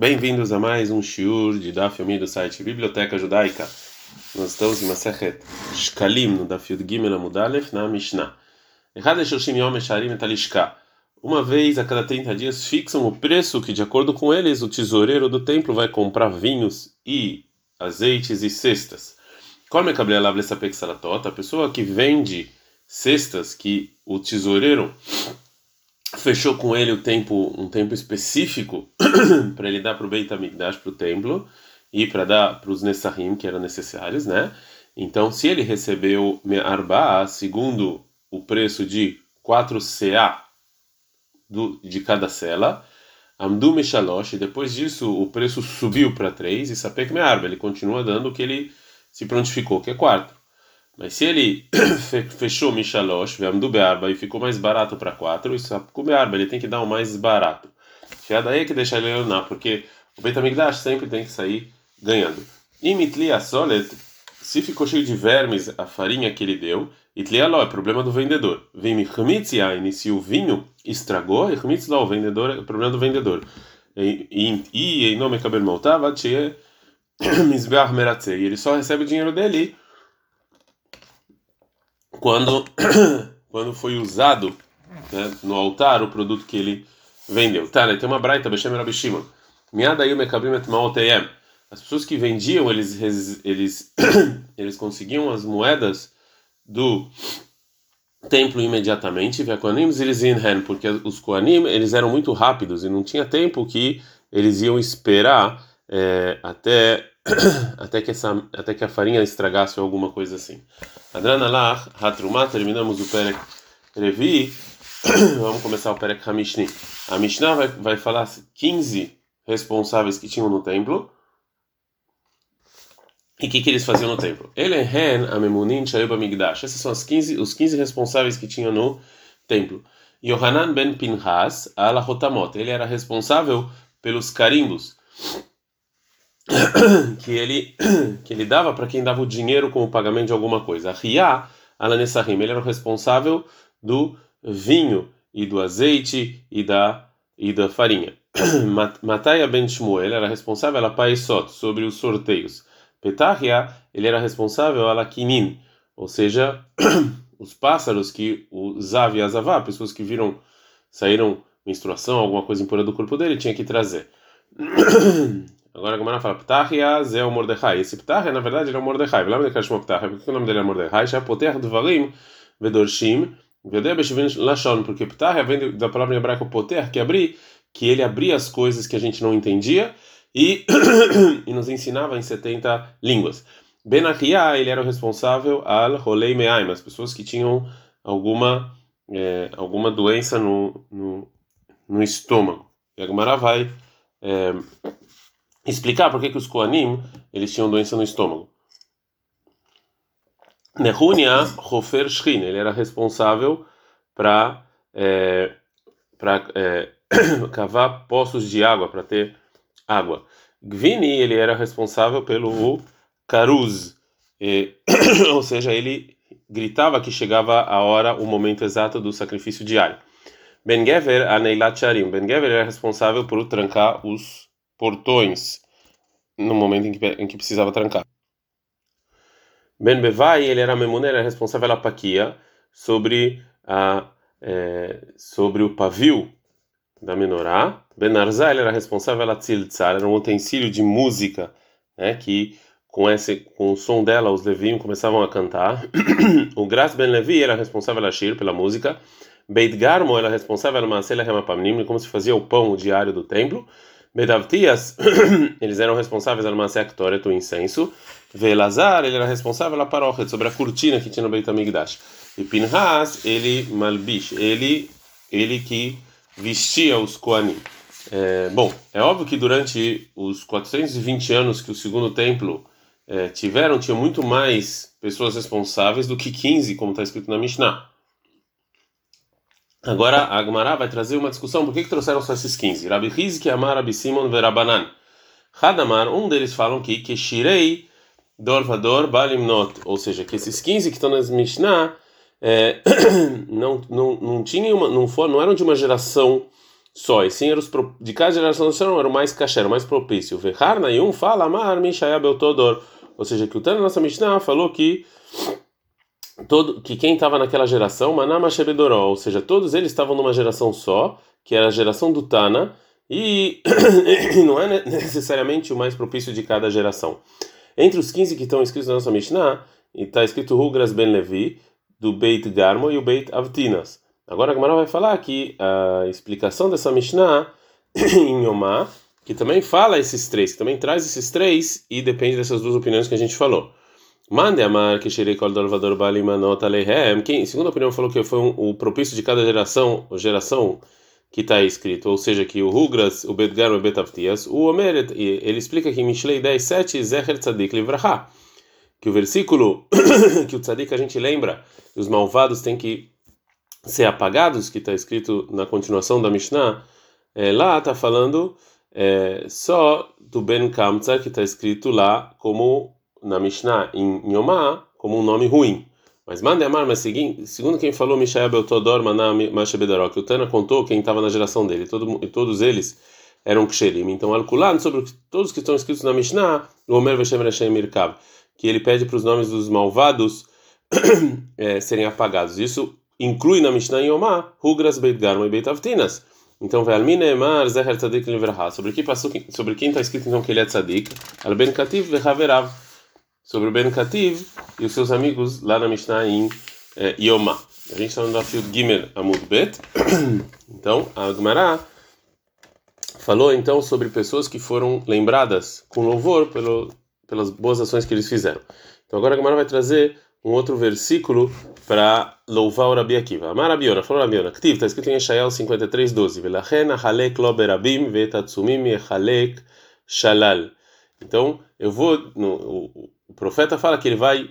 Bem-vindos a mais um shiur de Daf Yomi do site Biblioteca Judaica. Nós estamos em Masechet Shkalim, no Daf Yud Gimel Amudalef, na Mishnah. Errada Shoshim. Uma vez a cada 30 dias fixam o preço que, de acordo com eles, o tesoureiro do templo vai comprar vinhos e azeites e cestas. Come a pessoa que vende cestas que o tesoureiro fechou com ele o tempo, um tempo específico para ele dar para o Beit HaMikdash, para o templo, e para dar para os Nessahim, que eram necessários, né? Então, se ele recebeu Arba, segundo o preço de 4 CA do, de cada cela, Amdu Meshalosh, depois disso o preço subiu para 3, e Sapek Me'arba, ele continua dando o que ele se prontificou, que é 4. Mas se ele fechou Mishalosh, Vamdu Bearba, e ficou mais barato para 4, isso é Bearba, ele tem que dar o mais barato. É daí que deixar ele leonar, porque o Betamigdash sempre tem que sair ganhando. E Mitlia Solet, se ficou cheio de vermes a farinha que ele deu, Itlialó é problema do vendedor. Vem Michamitziain, se o vinho estragou, Michmitzló, o vendedor é problema do vendedor. E em nome Kabel Maltava, Tchê Mizbeach Meratzei, ele só recebe o dinheiro dele quando quando foi usado né, no altar o produto que ele vendeu. Tá, né, tem uma braita, Beshem Rabi Shimon. Miadayu mekabrim et maoteyem. As pessoas que vendiam, eles eles eles conseguiam as moedas do templo imediatamente, porque os koanim eles eram muito rápidos e não tinha tempo que eles iam esperar é, até até que essa até que a farinha estragasse ou alguma coisa assim. Adranalach Hatrumá, terminamos o Perek Revi. Vamos começar o Perek Hamishni. A Mishnah vai, vai falar 15 responsáveis que tinham no templo. E o que, que eles faziam no templo? Elehen Amemunin Shayuba Migdash. Esses são os 15, os 15 responsáveis que tinham no templo. Yohanan ben Pinhas ala Hotamot. Ele era responsável pelos carimbos que ele que ele dava para quem dava o dinheiro como pagamento de alguma coisa. Ria Alanessahim, ele era o responsável do vinho e do azeite e da e da farinha. Mataya ben Shmuel era responsável a Paisot, sobre os sorteios. Petahia, ele era responsável a Kinin, ou seja, os pássaros que o Zav e Azavá, pessoas que viram saíram menstruação, alguma coisa impura do corpo dele, tinha que trazer. Agora a Gemara fala, Ptahia Zé o Mordechai. Esse Ptahia, na verdade, ele é o Mordechai. Lembra que chamou Ptahia? Por que o nome dele é Mordechai? Já Poter Dvarim Vedorshim Vedeh Beshivin Lashon. Porque Ptahia vem da palavra em hebraico Poter, que abrir, que ele abria as coisas que a gente não entendia e, e nos ensinava em 70 línguas. Benachia, ele era o responsável al Rolei Meaim, as pessoas que tinham alguma, é, alguma doença no, no, no estômago. E a Gemara vai. É, explicar por que, que os Koanim eles tinham doença no estômago. Nehunia Hofer Shrin, ele era responsável para é, para é, cavar poços de água para ter água. Gvini ele era responsável pelo Karuz, e, ou seja, ele gritava que chegava a hora, o momento exato do sacrifício diário. Ben Gever Aneilat Sharim, Ben Gever era responsável por trancar os portões no momento em que, em que precisava trancar. Ben Bevai, ele era Memuné, era responsável pela paquia sobre a é, sobre o pavio da menorá. Ben Arzai, ele era responsável pela tziltzar, era um utensílio de música, né, que com esse com o som dela os levinhos começavam a cantar. o Gras Ben Levi era responsável pela shir, pela música. Beit Garmo era responsável pela Masela Hemapamnim, como se fazia o pão diário do templo. Bedavtias, eles eram responsáveis pela Masectoret, o incenso. Velazar, ele era responsável pela paróquia, sobre a cortina que tinha no Beit HaMikdash. E Pinhas, ele malbish, ele, ele que vestia os Koanim. É, bom, é óbvio que durante os 420 anos que o segundo templo é, tiveram, tinha muito mais pessoas responsáveis do que 15, como está escrito na Mishnah. Agora a Agmará vai trazer uma discussão, por que, que trouxeram só esses 15? Rabi Rizki, Amar, Rabi Simon, Verabanan. Hadamar, um deles falam que que Shirei Dorvador Balimnot, ou seja, que esses 15 que estão nas Mishnah é, não, não, não tinham uma, não, for, não eram de uma geração só, e sim era os de cada geração era o mais kasher, o mais propício. Vehar Nayum fala Amar Mishaya Beltodor, ou seja, que o Tana nossa Mishnah falou que todo que quem estava naquela geração, Manama Shebedoró, ou seja, todos eles estavam numa geração só, que era a geração do Tana, e não é necessariamente o mais propício de cada geração. Entre os 15 que estão escritos na nossa Mishnah, está escrito Rugras Ben Levi, do Beit Garmo e o Beit Avtinas. Agora a Gemara vai falar que a explicação dessa Mishnah em Yomá, que também fala esses três, que também traz esses três e depende dessas duas opiniões que a gente falou. Mande amar que shirei kol dolvador balimanot alehem. Quem, segundo a opinião, falou que foi um, o propício de cada geração, geração que está escrito, ou seja, que o Rugras, o Bedgar o Betavtias, o Omeret, ele explica que em Mishlei 10, 7, Zecher Tzadik Livraha, que o versículo que o Tzadik a gente lembra, os malvados têm que ser apagados, que está escrito na continuação da Mishnah, é, lá está falando é, só do Ben Kamtza, que está escrito lá como na Mishnah em Yomá, como um nome ruim. Mas mande amar, mas segundo quem falou Mishael Beltodor Mashabedaró, que o Tana contou quem estava na geração dele, todo, e todos eles eram Ksherim. Então, Alkulan, sobre todos que estão escritos na Mishnah, o Omer Veshem Reshem Mirkav, que ele pede para os nomes dos malvados é, serem apagados. Isso inclui na Mishnah Yomá, Hugras Beit Garma e Beit Avtinas. Então, Ve'almine Emar Zeher Tzadik Livraha. Sobre, sobre quem está escrito então que ele é Tzadik? Al Ben Kativ Ve'haverav sobre o Ben Kativ e os seus amigos lá na Mishnah em é, Yoma. A gente está no Dafio Gimel Amud Bet. Então, a Gemara falou então sobre pessoas que foram lembradas com louvor pelo, pelas boas ações que eles fizeram. Então, agora a Gemara vai trazer um outro versículo para louvar o Rabi Akiva. Amar Rabiona, falou Rabiona, Ktiv, está escrito em Eshael 53, 12. Velachen halek lo berabim vetatsumim yechalek shalal. Então, eu vou. No, o, o profeta fala que ele vai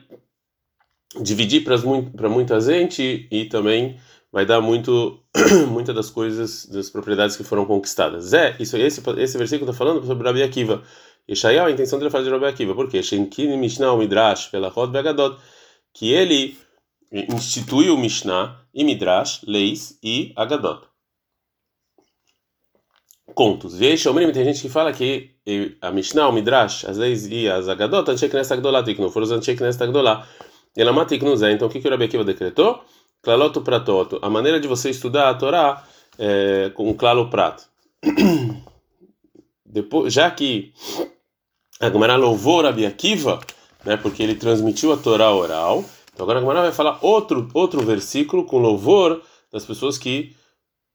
dividir para muita gente e também vai dar muito muitas das coisas das propriedades que foram conquistadas. É, isso esse esse versículo está falando sobre Rabi Akiva. Yeshayahu, a intenção dele é falar Rabi Akiva, porque Shenkin Mishnah Midrash pela Rod Begadot, que ele instituiu Mishnah e Midrash, leis e Agadot contos. Veja, tem gente que fala que a Mishnah, o Midrash, as leis e as Agadot, Anshek Nesta Gdolá Tiknu, foram os Anshek Nesta Gdolá. Ela mata Tiknuzé. Então, o que, que o Rabi Akiva decretou? Klaloto Pratoto. A maneira de você estudar a Torá é, com um claro prato. Depois, já que a Gemara louvou Rabi Akiva, né, porque ele transmitiu a Torá oral, então agora a Gemara vai falar outro, outro versículo com louvor das pessoas que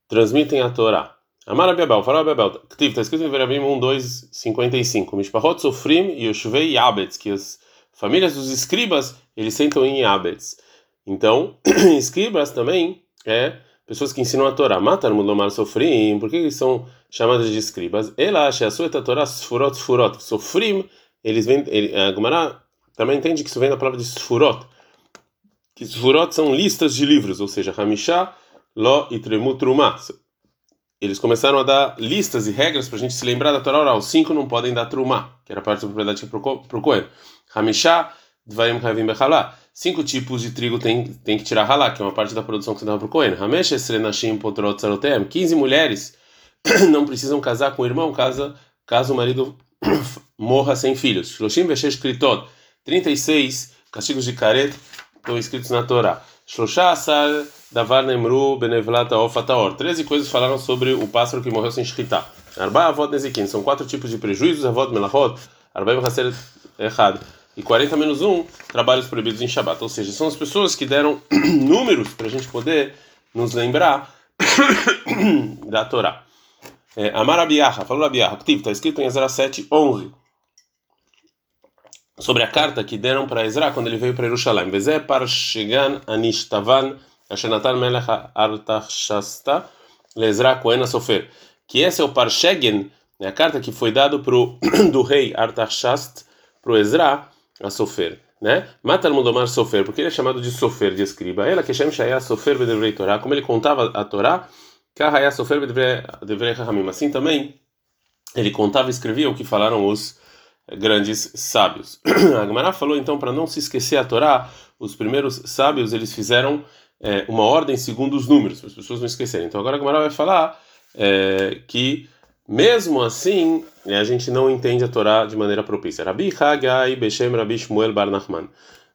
transmitem a Torá. Amar Bebel, fala Bebel, está escrito em Verabim 1, 2, 55. Mishpahot Sofrim e Yoshvei Yabetz, que as famílias dos escribas, eles sentam em Yabetz. Então, escribas também é pessoas que ensinam a Torá. Matar Mudomar Sofrim, por que eles são chamadas de escribas? Ela acha a sua Torá Sfurot Sfurot. Sofrim, eles vêm, ele, a Gemara também entende que isso vem da palavra de Sfurot. Que Sfurot são listas de livros, ou seja, Hamishá, Lo e Tremut Trumah eles começaram a dar listas e regras para a gente se lembrar da Torá oral. Cinco não podem dar trumá, que era parte da propriedade para o Cohen. Hamishá, Dvaim Havim Bechalá. Cinco tipos de trigo tem, tem que tirar halá, que é uma parte da produção que você dava para o Cohen. Hamesh Esrenashim Potrot Sarotem. 15 mulheres não precisam casar com o irmão caso, caso o marido morra sem filhos. Shloshim Veshesh Kritot. 36 castigos de caret estão escritos na Torá. Shloshá Asar Davar Nemru Benevlata Ofataor. Treze coisas falaram sobre o pássaro que morreu sem shkita. Arba Avot Nezikin. São quatro tipos de prejuízos. Avot Melachot. Arba Hasser errado. E 40 menos 1, trabalhos proibidos em Shabbat. Ou seja, são as pessoas que deram números para a gente poder nos lembrar da Torá. É, Amar Abiyaha, falou Abiyaha, está escrito em Ezra 7, 11. Sobre a carta que deram para Ezra quando ele veio para Jerusalém. Vezé Parshegan Anishtavan Ashenatan Melech Artachasta Lezra Cohen Sofer. Que esse é o Parshegen, a carta que foi dado pro, do rei Artachast para o Ezra a Sofer. Né? Matar Mudomar Sofer, porque ele é chamado de Sofer, de escriba. Ela que chama Shaya Sofer Bedevrei Torá. Como ele contava a Torá, Kahaya Sofer Bedevrei Rahamim. Assim também, ele contava e escrevia o que falaram os grandes sábios. A Gemara falou então para não se esquecer a Torá, os primeiros sábios eles fizeram é, uma ordem segundo os números, para as pessoas não esquecerem. Então agora a Gemara vai falar é, que mesmo assim né, a gente não entende a Torá de maneira propícia. Rabi Hagai Beshem Rabi Shmuel Bar Nachman.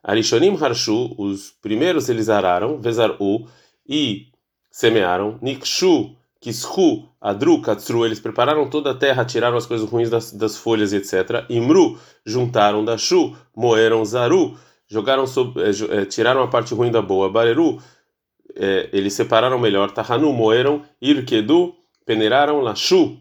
Arishonim Harshu, os primeiros eles araram, Vezaru, e semearam, Nikshu, Kishu, Adru, Katsru, eles prepararam toda a terra, tiraram as coisas ruins das, das folhas, etc. Imru, juntaram da Shu, moeram Zaru, jogaram sobre, eh, tiraram a parte ruim da boa, Bareru, eh, eles separaram melhor, Tahanu, moeram, Irkedu, peneiraram, Lashu,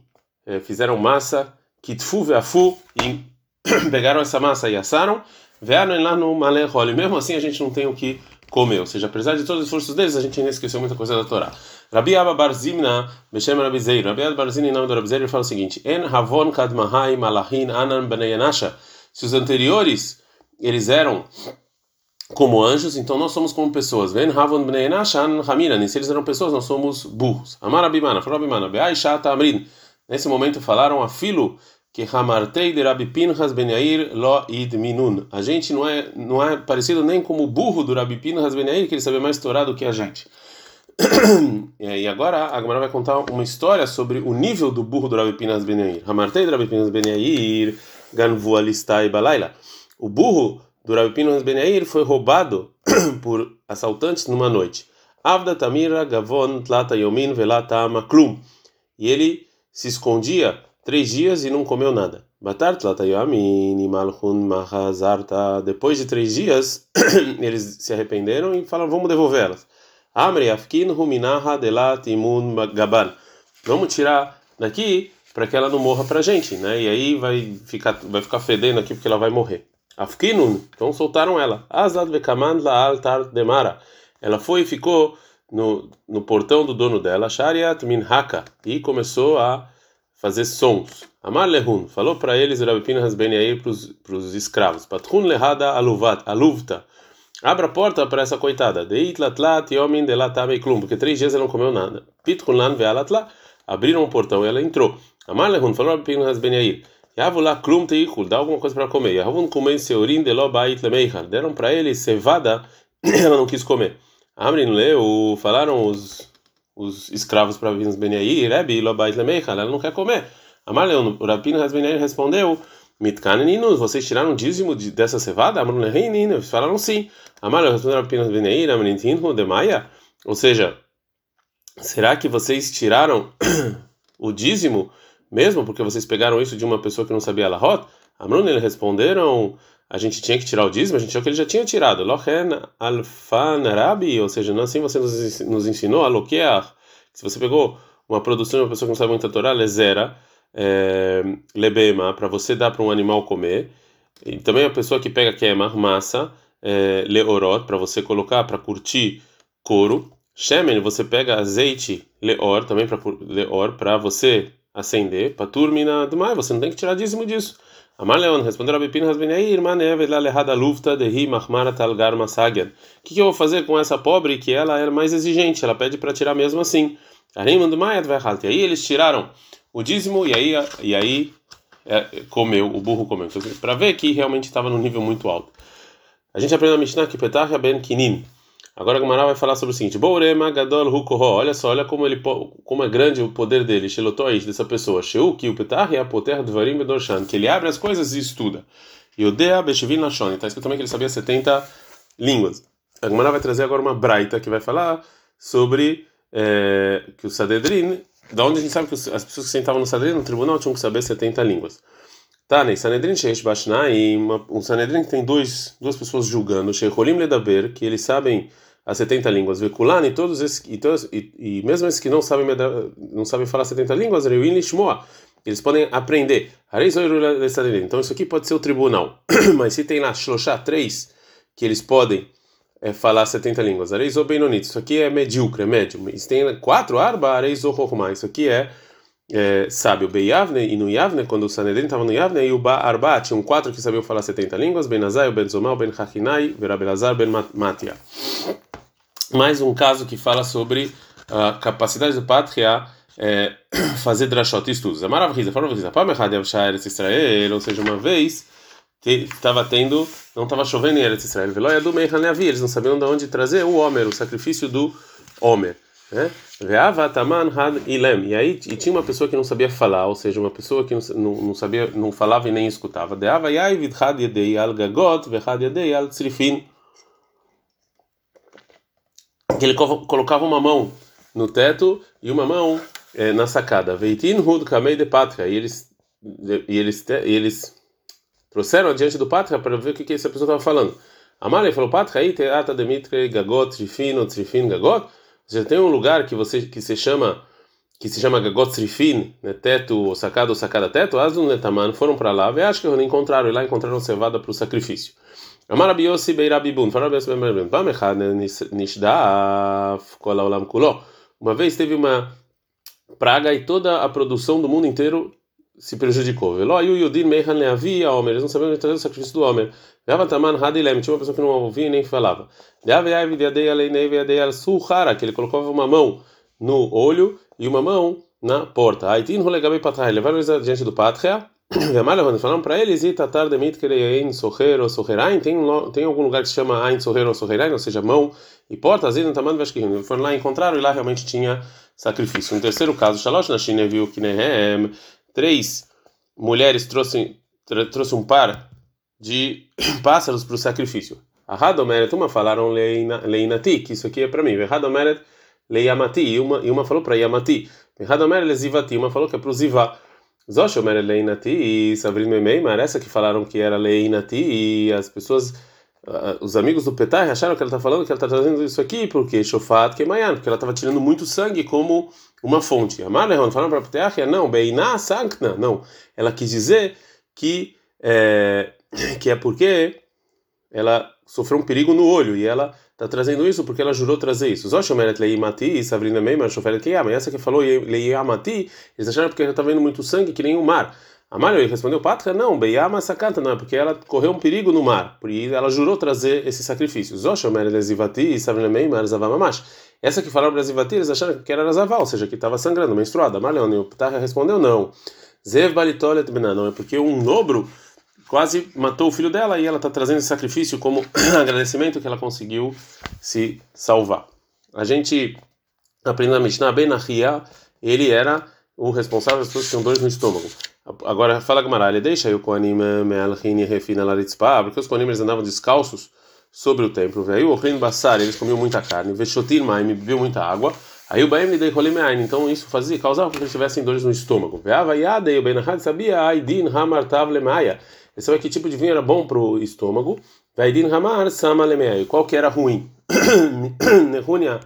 eh, fizeram massa, Kitfu, Veafu, e pegaram essa massa e assaram, Vearam lá no Malechol, e mesmo assim a gente não tem o que comer, ou seja, apesar de todos os esforços deles, a gente ainda esqueceu muita coisa da Torá. Rabi Abba Barzimna, Beshem Rabi Zeir, Rabi Abba Barzimna, em nome do Rabi Zeir, ele fala o seguinte: En Havon Kadmahai Malahin Anan Beneyanasha. Se os anteriores eles eram como anjos, então nós somos como pessoas. Ven Havon Beneyanasha Anan Hamiran. Se eles eram pessoas, nós somos burros. Amar Abimana, falou Abimana, Shata Amrin. Nesse momento falaram a filo que Hamartei de Rabi Pinhas Ben Yair Lo Id Minun. A gente não é não é parecido nem como o burro do Rabi Pinhas Ben Yair, que ele sabia mais Torá do que a gente. e agora a Gemara vai contar uma história sobre o nível do burro do Rabi Pinhas Ben Yair. Hamartei de Rabi Pinhas Ben Yair Ganvu Alistai Balaila. O burro do Rabi Pinhas Ben Yair foi roubado por assaltantes numa noite. Avda Tamira Gavon Tlata Yomin Velata Maklum. E ele se escondia três dias e não comeu nada. Depois de três dias, eles se arrependeram e falaram: vamos devolvê-las. Vamos tirar daqui para que ela não morra para a gente, né? E aí vai ficar, vai ficar fedendo aqui porque ela vai morrer. Afkinun, então soltaram ela. Azad vekaman la altar demara. Ela foi e ficou no, no portão do dono dela, Shariat minhaka, e começou a fazer sons. Amar lehun, falou para eles Rabi Pinhas Ben Yair para os escravos. Patrun lehada aluvat, aluvta. Abra a porta para essa coitada. Deit latlat yomin delatamei klum, porque três dias ela não comeu nada. Pitrun lan vealatla. Abriram o portão e ela entrou. Amar lehun, falou Rabi Pinhas Ben Yair. Yavula klum teikul, dá alguma coisa para comer. Yavun kumen seurin de bait lemeichar. Deram para ele cevada, ela não quis comer. Amrin leu, falaram os os escravos para Vinas Beniaí, Rebi, Lobait Lemeicha, ela não quer comer. Amarleon, o Rabino Hasbeniaí respondeu, Mitkaneninos, vocês tiraram o dízimo de, dessa cevada? Amarleon, eles falaram sim. Amarleon respondeu Rabino Hasbeniaí, Amrintinho, de Maia, ou seja, será que vocês tiraram o dízimo mesmo porque vocês pegaram isso de uma pessoa que não sabia Lahot? Amrun, eles responderam, a gente tinha que tirar o dízimo, a gente achou que ele já tinha tirado. Lochen alfan arabi, ou seja, não assim você nos ensinou a loquear. Se você pegou uma produção de uma pessoa que não sabe muito a Torá, lezera, é, lebema, para você dar para um animal comer. E também a pessoa que pega queima, massa, é, leorot, para você colocar, para curtir couro. Shemen, você pega azeite, leor, também para leor, para você acender. Para turmina do mais, você não tem que tirar dízimo disso. Amar Leon respondeu Rabi Pinhas Ben Yair, Manev la lehada lufta dehi machmara talgar masagian. O que eu vou fazer com essa pobre que ela era mais exigente? Ela pede para tirar mesmo assim. E aí eles tiraram o dízimo e aí e aí é, comeu o burro comeu. Para ver que realmente estava num nível muito alto. A gente aprende na Mishnah que Petach ben Kinin. Agora a Gemara vai falar sobre o seguinte: Bourema Gadol Hukoho. Olha só, olha como ele como é grande o poder dele, Shelotoish, dessa pessoa. Sheu que o Petah é a poter Dvarim Bedorshan, que ele abre as coisas e estuda. Yodea Beshevin Nashon. Está escrito também que ele sabia 70 línguas. A Gemara vai trazer agora uma braita que vai falar sobre é, que o Sadedrin, da onde a gente sabe que as pessoas que sentavam no Sadedrin, no tribunal, tinham que saber 70 línguas. Tá, né? Sanedrin Sheish Bashnai, um Sanedrin que tem dois, duas pessoas julgando, Sheikholim Ledaber, que eles sabem as 70 línguas. Vekulani, todos esses, e, todos, e, e mesmo esses que não sabem, não sabem falar 70 línguas, Reuin Lishmoa, eles podem aprender. Então isso aqui pode ser o tribunal. Mas se tem lá Shloshá, três, que eles podem é, falar 70 línguas. Areizo Benonit, isso aqui é medíocre, é médio. E se tem quatro, Arba, Areizo Rohma, isso aqui é, é sábio. Beyavne e no Yavne, quando o Sanedrin estava no Yavne, e o Ba Arba, tinham quatro que sabiam falar 70 línguas, Ben Ben Zomal, Ben Hachinai, Verabelazar, Ben Matia mais um caso que fala sobre a capacidade do pátria é, fazer drashot estudos. A maravilha, fala maravilha. Para Eretz Israel, ou seja, uma vez estava tendo, não estava chovendo em Eretz Israel. Do eles não sabiam de onde trazer o Homer, o sacrifício do Homer. Né? Veava taman had ilem. E aí e tinha uma pessoa que não sabia falar, ou seja, uma pessoa que não, não, sabia, não falava e nem escutava. Al gagot al. Que ele colocava uma mão no teto e uma mão é, na sacada. Veitin de pátria. E eles e eles e eles trouxeram adiante do pátria para ver o que, que essa pessoa estava falando. Amalei falou pátria aí teata demitre gagot trifin trifin gagot. Você tem um lugar que você que se chama que se chama Gagot Srifin, né, teto, sacada ou sacada teto, Azun Netaman, foram para lá, e acho que encontraram, e lá encontraram cevada para o sacrifício. Amar Abiyossi Beirabibun, falaram Abiyossi Beirabibun, Pamechad Nishdaf Kola Olam Kulo. Uma vez teve uma praga e toda a produção do mundo inteiro se prejudicou. Velo ayu yudin meihan leavi a Homer, eles não sabiam trazer o sacrifício do Homer. Gava taman hadilem, tinha uma pessoa que não ouvia nem falava. Deave yavi deadei aleinei veadei al suhara, que ele colocava uma mão no olho e uma mão na porta. Aitin rolegabei patrai, levaram eles diante do pátria. Vemalevando, falaram para eles, e tatar demit kerein soher ou soherain, tem, tem algum lugar que se chama ain soher ou soherain, ou seja, mão e porta, vezes taman vashkirim. Foram lá, encontraram e lá realmente tinha sacrifício. Um terceiro caso, Shalosh na China viu que Nehem, três mulheres trouxeram, trouxe um par de pássaros para o sacrifício. A Radomeret, uma falaram Leinati, que isso aqui é para mim. Radomeret Leiamati, e uma, e uma falou para Yamati. Radomeret Lezivati, uma falou que é para o Zivá. Zoshomer Leinati e Sabrin Memeimar, essa que falaram que era Leinati, e as pessoas, uh, os amigos do Petai acharam que ela está falando que ela está trazendo isso aqui porque Shofat Kemayan, porque ela estava tirando muito sangue como uma fonte. Amarlehon falaram para Petai, não, Beina Sankna, não. Ela quis dizer que é, que é porque ela sofreu um perigo no olho e ela está trazendo isso porque ela jurou trazer isso. Zoshomeret leimati, Sabrina Meima, Shoferet Kiyama. Essa que falou leimati, eles acharam porque ela está vendo muito sangue que nem o mar. Amália respondeu, Patra, não, Beyama Sakanta, não, é porque ela correu um perigo no mar, por isso ela jurou trazer esse sacrifício. Lezivati. Essa que falaram Zivati, eles acharam que era Zaval, ou seja, que estava sangrando, menstruada. Amália, o Patra respondeu, não. Zev Balitolet não, é porque um nobro quase matou o filho dela e ela está trazendo esse sacrifício como agradecimento que ela conseguiu se salvar. A gente aprende na Mishnah, Ben ele era o responsável das pessoas que tinham dores no estômago. Agora, fala Gamara, ele deixa o Koanim Me'alchini Refina Laritzpah, porque os Koanim andavam descalços sobre o templo. Veio o Rin Bassar, eles comiam muita carne. Veshotin Maim, bebeu muita água. Aí o Baem dei Rolemeain, então isso fazia, causava que eles tivessem dores no estômago. Veava Yadei, o Ben sabia, Aidin Hamar Tav Lemaya. Ele sabia que tipo de vinho era bom para o estômago. Vaidin Hamar Sama Lemeai. Qual que era ruim? Nehunia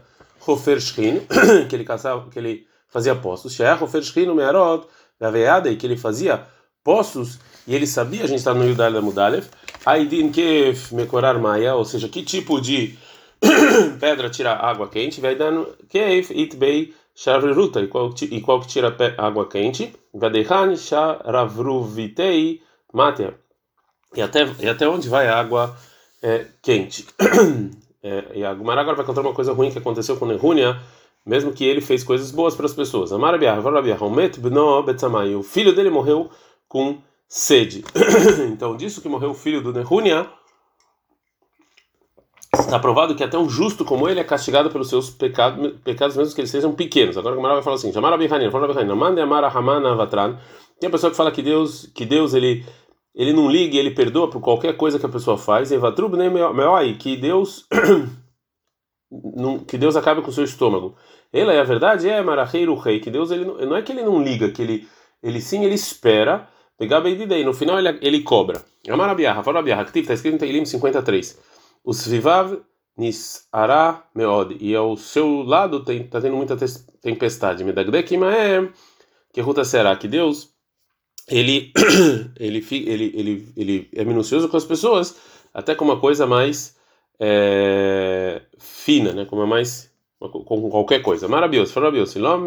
Hofer Shrin, que ele caçava, que ele fazia postos. Sheach Hofer Shrin Mearot. Vaveadei, que ele fazia postos e ele sabia, a gente está no Yudal da Mudalev. Aidin Kef Mekorar Maya, ou seja, que tipo de pedra tira água quente. Vaidan Kef Itbei Shavruta, e qual que tira água quente. Vadehan Sharavruvitei Máter. E até, e até onde vai a água é, quente? é, e a agora vai contar uma coisa ruim que aconteceu com Nehúnia, mesmo que ele fez coisas boas para as pessoas. O filho dele morreu com sede. então, disso que morreu o filho do Nehúnia, está provado que até um justo como ele é castigado pelos seus pecados, pecados mesmo que eles sejam pequenos. Agora a Gumara vai falar assim. Tem a pessoa que fala que Deus, que Deus ele ele não liga, ele perdoa por qualquer coisa que a pessoa faz. Evatrub que Deus que Deus acabe com o seu estômago. Ela é a verdade, é Maraheiro Rei, que Deus ele não é que ele não liga, que ele ele sim ele espera pegar e no final ele, ele cobra. Fala que está escrito em Teilim 53. Os vivav nis ara meod e ao seu lado tem tá tendo muita tempestade. Medagdekima é que ruta será que Deus ele, ele, ele, ele, ele é minucioso com as pessoas, até com uma coisa mais é, fina, né? Como mais com qualquer coisa. Maravilhoso, maravilhoso. Não,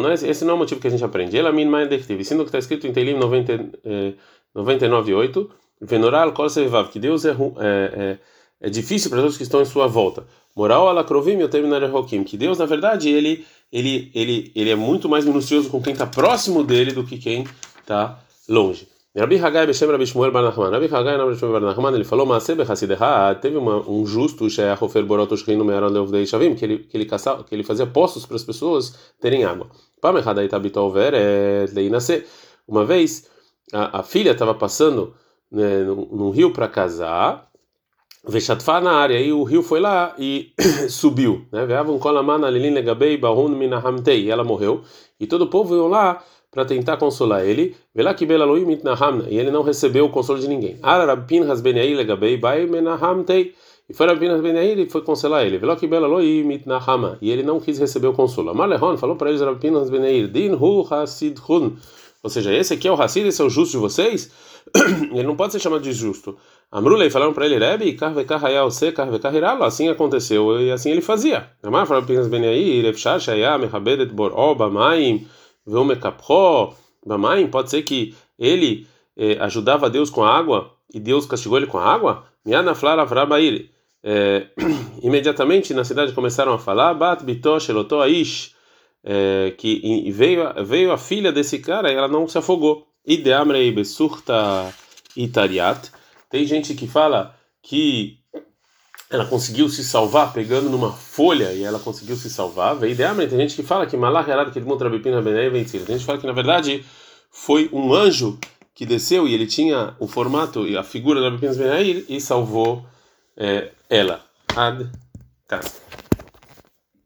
não é, esse não é o motivo que a gente aprende. Ela min mai dective. Sendo que está escrito em Teilim 99:8, Venoral kol que Deus é, é, é, é difícil para todos que estão em sua volta. Moral alakrovim yotem narehokim. Que Deus, na verdade, ele ele, ele, ele é muito mais minucioso com quem está próximo dele do que quem está longe. Rabi Hagai Beshem Rabi Shmuel Bar Nachman. Rabi Hagai Rabi Shmuel Bar Nachman, ele falou, mas teve uma, um justo, Sheachofer Borotos Reino Mearon Leovdei Shavim, que ele, que, ele caçava, que ele fazia postos para as pessoas terem água. Pamechadai Tabitol Veret Leinase. Uma vez, a, a filha estava passando né, num, rio para casar, Vechatfa na área, e o rio foi lá e subiu? Veavam kolamana lilin legabei bahun minahamtei, e ela morreu, e todo o povo iam lá para tentar consolar ele, e ele não recebeu o consolo de ninguém. E foi Rabin hasbenei e foi consolar ele, Velá que e ele não quis receber o consolo. Amalehon falou para eles Rabin hasbenei, din hu hasidhun, ou seja, esse aqui é o Hassid, esse é o justo de vocês? ele não pode ser chamado de justo. Amrulei falaram para ele, Rebbe, karvekahayal se karvekahiralo, assim aconteceu e assim ele fazia. Amar falaram pinas ben aí, refshar shaya mechabedet bor oba maim, veumekapro, bamaim, pode ser que ele eh, ajudava Deus com a água e Deus castigou ele com a água? Miana flara avrabair. Eh, imediatamente na cidade começaram a falar, bat bitosh eloto aish, é, que veio, veio a filha desse cara e ela não se afogou. Ideamrei besurta itariat. Tem gente que fala que ela conseguiu se salvar pegando numa folha e ela conseguiu se salvar. Ideamrei, tem gente que fala que malach errado que mutrabipina benei vencida. Tem gente que fala que na verdade foi um anjo que desceu e ele tinha o formato e a figura da Bipinas Benair e salvou é, ela. Ad. Tá.